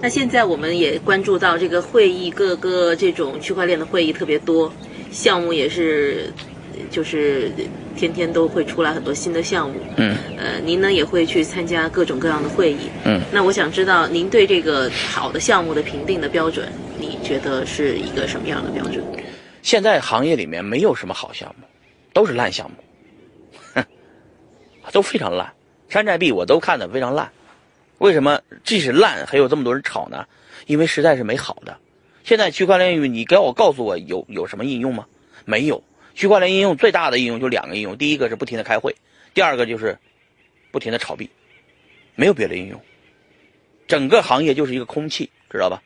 那现在我们也关注到这个会议，各个这种区块链的会议特别多，项目也是，就是天天都会出来很多新的项目。嗯。呃，您呢也会去参加各种各样的会议。嗯。那我想知道，您对这个好的项目的评定的标准，你觉得是一个什么样的标准？现在行业里面没有什么好项目，都是烂项目，哼，都非常烂。山寨币我都看的非常烂。为什么即使烂还有这么多人炒呢？因为实在是没好的。现在区块链应用，你给我告诉我有有什么应用吗？没有。区块链应用最大的应用就两个应用，第一个是不停的开会，第二个就是不停的炒币，没有别的应用。整个行业就是一个空气，知道吧？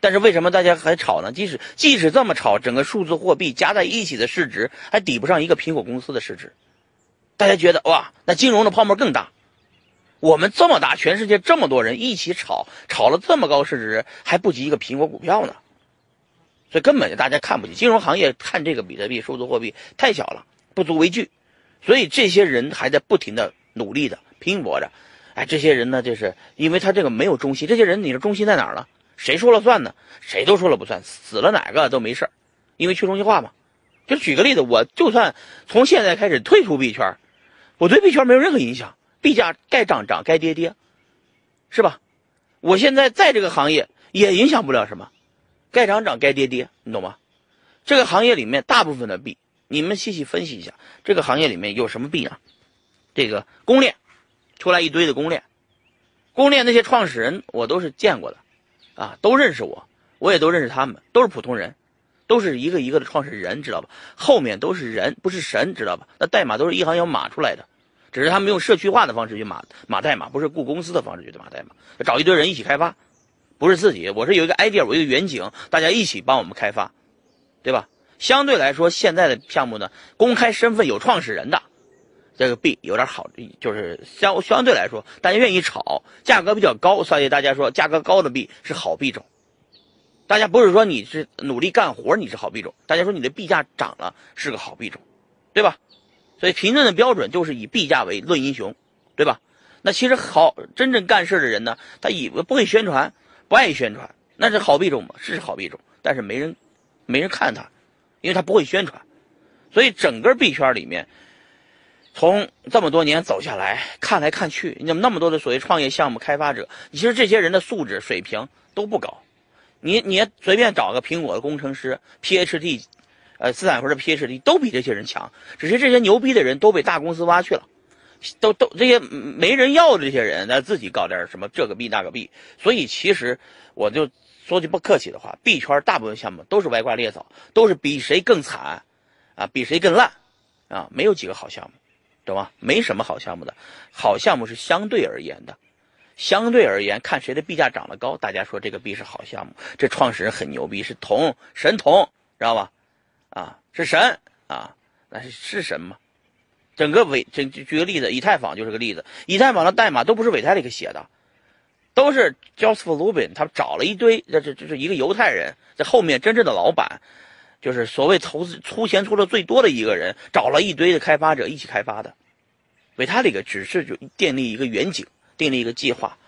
但是为什么大家还炒呢？即使即使这么炒，整个数字货币加在一起的市值还抵不上一个苹果公司的市值。大家觉得哇，那金融的泡沫更大。我们这么大，全世界这么多人一起炒，炒了这么高市值，还不及一个苹果股票呢，所以根本就大家看不起金融行业，看这个比特币、数字货币太小了，不足为惧，所以这些人还在不停的努力的拼搏着，哎，这些人呢，就是因为他这个没有中心，这些人你的中心在哪儿呢？谁说了算呢？谁都说了不算，死了哪个都没事因为去中心化嘛。就举个例子，我就算从现在开始退出币圈，我对币圈没有任何影响。币价该涨涨，该跌跌，是吧？我现在在这个行业也影响不了什么，该涨涨，该跌跌，你懂吗？这个行业里面大部分的币，你们细细分析一下，这个行业里面有什么币啊？这个公链出来一堆的公链，公链那些创始人我都是见过的，啊，都认识我，我也都认识他们，都是普通人，都是一个一个的创始人，知道吧？后面都是人，不是神，知道吧？那代码都是一行行码出来的。只是他们用社区化的方式去码码代码，不是雇公司的方式去码代码，找一堆人一起开发，不是自己。我是有一个 idea，我一个远景，大家一起帮我们开发，对吧？相对来说，现在的项目呢，公开身份有创始人的这个币有点好，就是相相对来说，大家愿意炒，价格比较高，所以大家说价格高的币是好币种。大家不是说你是努力干活你是好币种，大家说你的币价涨了是个好币种，对吧？所以评论的标准就是以币价为论英雄，对吧？那其实好真正干事的人呢，他以为不会宣传，不爱宣传，那是好币种吗？是好币种，但是没人，没人看他，因为他不会宣传。所以整个币圈里面，从这么多年走下来看来看去，你那么多的所谓创业项目开发者，其实这些人的素质水平都不高。你你随便找个苹果的工程师，PhD。呃，斯坦福的 PhD 都比这些人强，只是这些牛逼的人都被大公司挖去了，都都这些没人要的这些人，他自己搞点什么这个币那个币。所以其实我就说句不客气的话，币圈大部分项目都是歪瓜裂枣，都是比谁更惨，啊，比谁更烂，啊，没有几个好项目，懂吗？没什么好项目的，好项目是相对而言的，相对而言看谁的币价涨得高，大家说这个币是好项目，这创始人很牛逼，是铜神童，知道吧？啊，是神啊，那是是神吗？整个伪，举举个例子，以太坊就是个例子。以太坊的代码都不是维泰利克写的，都是 Joseph Lubin，他找了一堆，这这这是一个犹太人，在后面真正的老板，就是所谓投资出钱出的最多的一个人，找了一堆的开发者一起开发的。维泰利克只是就建立一个远景，订立一个计划，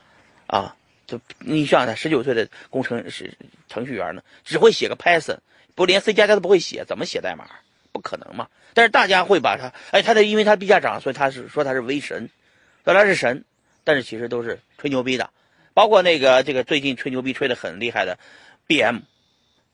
啊，就你想想，十九岁的工程师程序员呢，只会写个 Python。不连 C 加加都不会写，怎么写代码？不可能嘛！但是大家会把他，哎，他的因为他币价涨，所以他是说他是威神，说他是神，但是其实都是吹牛逼的。包括那个这个最近吹牛逼吹的很厉害的 BM，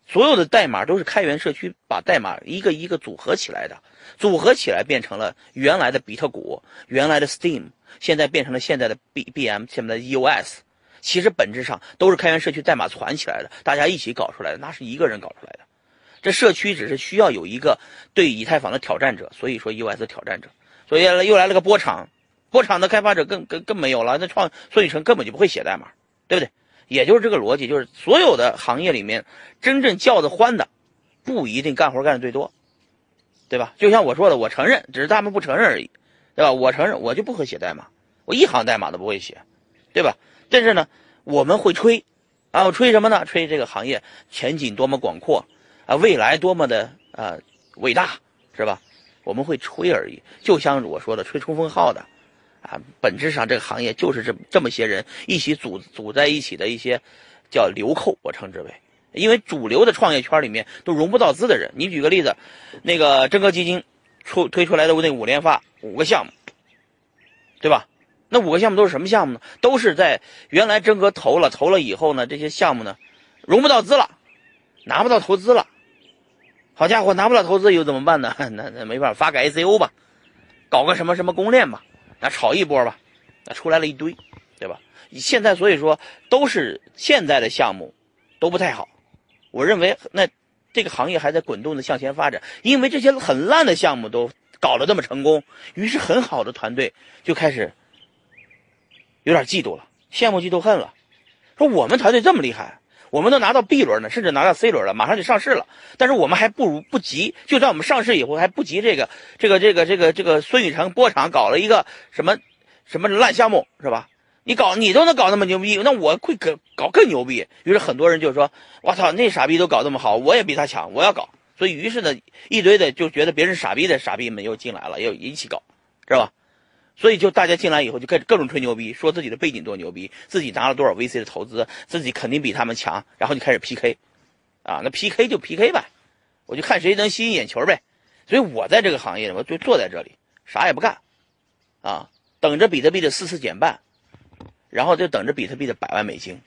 所有的代码都是开源社区把代码一个一个组合起来的，组合起来变成了原来的比特谷，原来的 Steam，现在变成了现在的 B BM，现在的 EOS。其实本质上都是开源社区代码传起来的，大家一起搞出来的，那是一个人搞出来的。这社区只是需要有一个对以太坊的挑战者，所以说 EOS 挑战者，所以又来了个波场，波场的开发者更更更没有了，那创孙宇晨根本就不会写代码，对不对？也就是这个逻辑，就是所有的行业里面真正叫得欢的，不一定干活干的最多，对吧？就像我说的，我承认，只是他们不承认而已，对吧？我承认，我就不会写代码，我一行代码都不会写，对吧？但是呢，我们会吹，啊，我吹什么呢？吹这个行业前景多么广阔。啊，未来多么的啊伟大，是吧？我们会吹而已，就像我说的吹冲锋号的，啊，本质上这个行业就是这这么些人一起组组在一起的一些叫流寇，我称之为，因为主流的创业圈里面都融不到资的人。你举个例子，那个真格基金出推出来的那五连发五个项目，对吧？那五个项目都是什么项目呢？都是在原来真格投了，投了以后呢，这些项目呢融不到资了，拿不到投资了。好家伙，拿不到投资又怎么办呢？那那没办法，发个 ICO 吧，搞个什么什么公链吧，那炒一波吧，那出来了一堆，对吧？现在所以说都是现在的项目都不太好，我认为那这个行业还在滚动的向前发展，因为这些很烂的项目都搞得这么成功，于是很好的团队就开始有点嫉妒了，羡慕嫉妒恨了，说我们团队这么厉害。我们都拿到 B 轮了，甚至拿到 C 轮了，马上就上市了。但是我们还不如不急，就算我们上市以后还不急。这个这个这个这个这个孙宇成波场搞了一个什么什么烂项目是吧？你搞你都能搞那么牛逼，那我会搞搞更牛逼。于是很多人就说：“我操，那傻逼都搞这么好，我也比他强，我要搞。”所以于是呢，一堆的就觉得别人傻逼的傻逼们又进来了，又一起搞，知道吧？所以就大家进来以后就开始各种吹牛逼，说自己的背景多牛逼，自己拿了多少 VC 的投资，自己肯定比他们强，然后就开始 PK，啊，那 PK 就 PK 呗，我就看谁能吸引眼球呗。所以我在这个行业，我就坐在这里，啥也不干，啊，等着比特币的四次减半，然后就等着比特币的百万美金，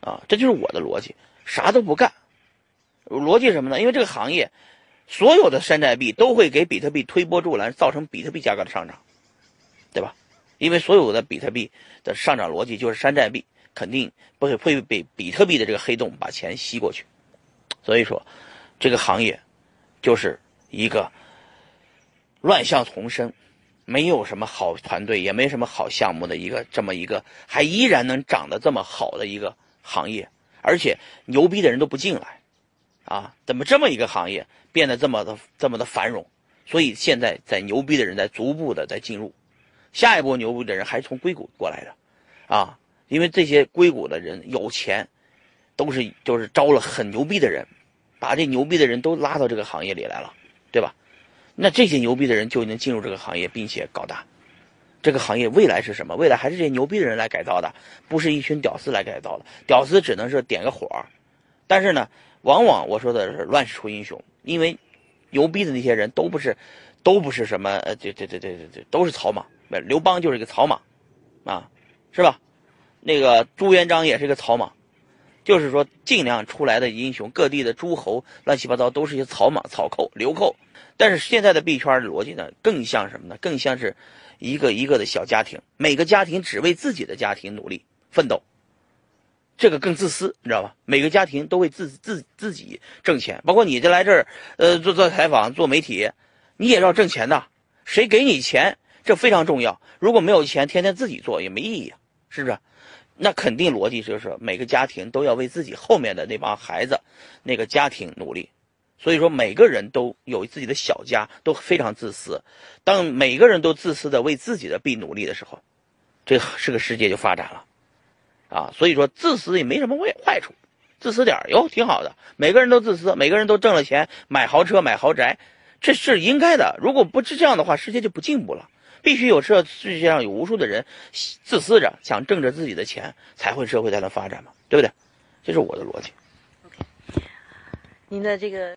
啊，这就是我的逻辑，啥都不干。逻辑什么呢？因为这个行业，所有的山寨币都会给比特币推波助澜，造成比特币价格的上涨。对吧？因为所有的比特币的上涨逻辑就是山寨币肯定不会会被比特币的这个黑洞把钱吸过去，所以说这个行业就是一个乱象丛生，没有什么好团队，也没什么好项目的一个这么一个还依然能涨得这么好的一个行业，而且牛逼的人都不进来啊！怎么这么一个行业变得这么的这么的繁荣？所以现在在牛逼的人在逐步的在进入。下一波牛逼的人还是从硅谷过来的，啊，因为这些硅谷的人有钱，都是就是招了很牛逼的人，把这牛逼的人都拉到这个行业里来了，对吧？那这些牛逼的人就能进入这个行业，并且搞大。这个行业未来是什么？未来还是这些牛逼的人来改造的，不是一群屌丝来改造的。屌丝只能是点个火，但是呢，往往我说的是乱世出英雄，因为牛逼的那些人都不是，都不是什么呃，这这这这这这都是草莽。刘邦就是一个草莽，啊，是吧？那个朱元璋也是一个草莽，就是说尽量出来的英雄，各地的诸侯乱七八糟都是一些草莽、草寇、流寇。但是现在的币圈逻辑呢，更像什么呢？更像是一个一个的小家庭，每个家庭只为自己的家庭努力奋斗，这个更自私，你知道吧？每个家庭都为自自自己挣钱，包括你这来这儿，呃，做做采访、做媒体，你也要挣钱的，谁给你钱？这非常重要。如果没有钱，天天自己做也没意义，是不是？那肯定逻辑就是每个家庭都要为自己后面的那帮孩子、那个家庭努力。所以说，每个人都有自己的小家，都非常自私。当每个人都自私的为自己的币努力的时候，这是个世界就发展了，啊！所以说，自私也没什么坏坏处，自私点哟挺好的。每个人都自私，每个人都挣了钱买豪车买豪宅，这是应该的。如果不是这样的话，世界就不进步了。必须有这世界上有无数的人自私着想挣着自己的钱，才会社会才能发展嘛，对不对？这是我的逻辑。您的这个。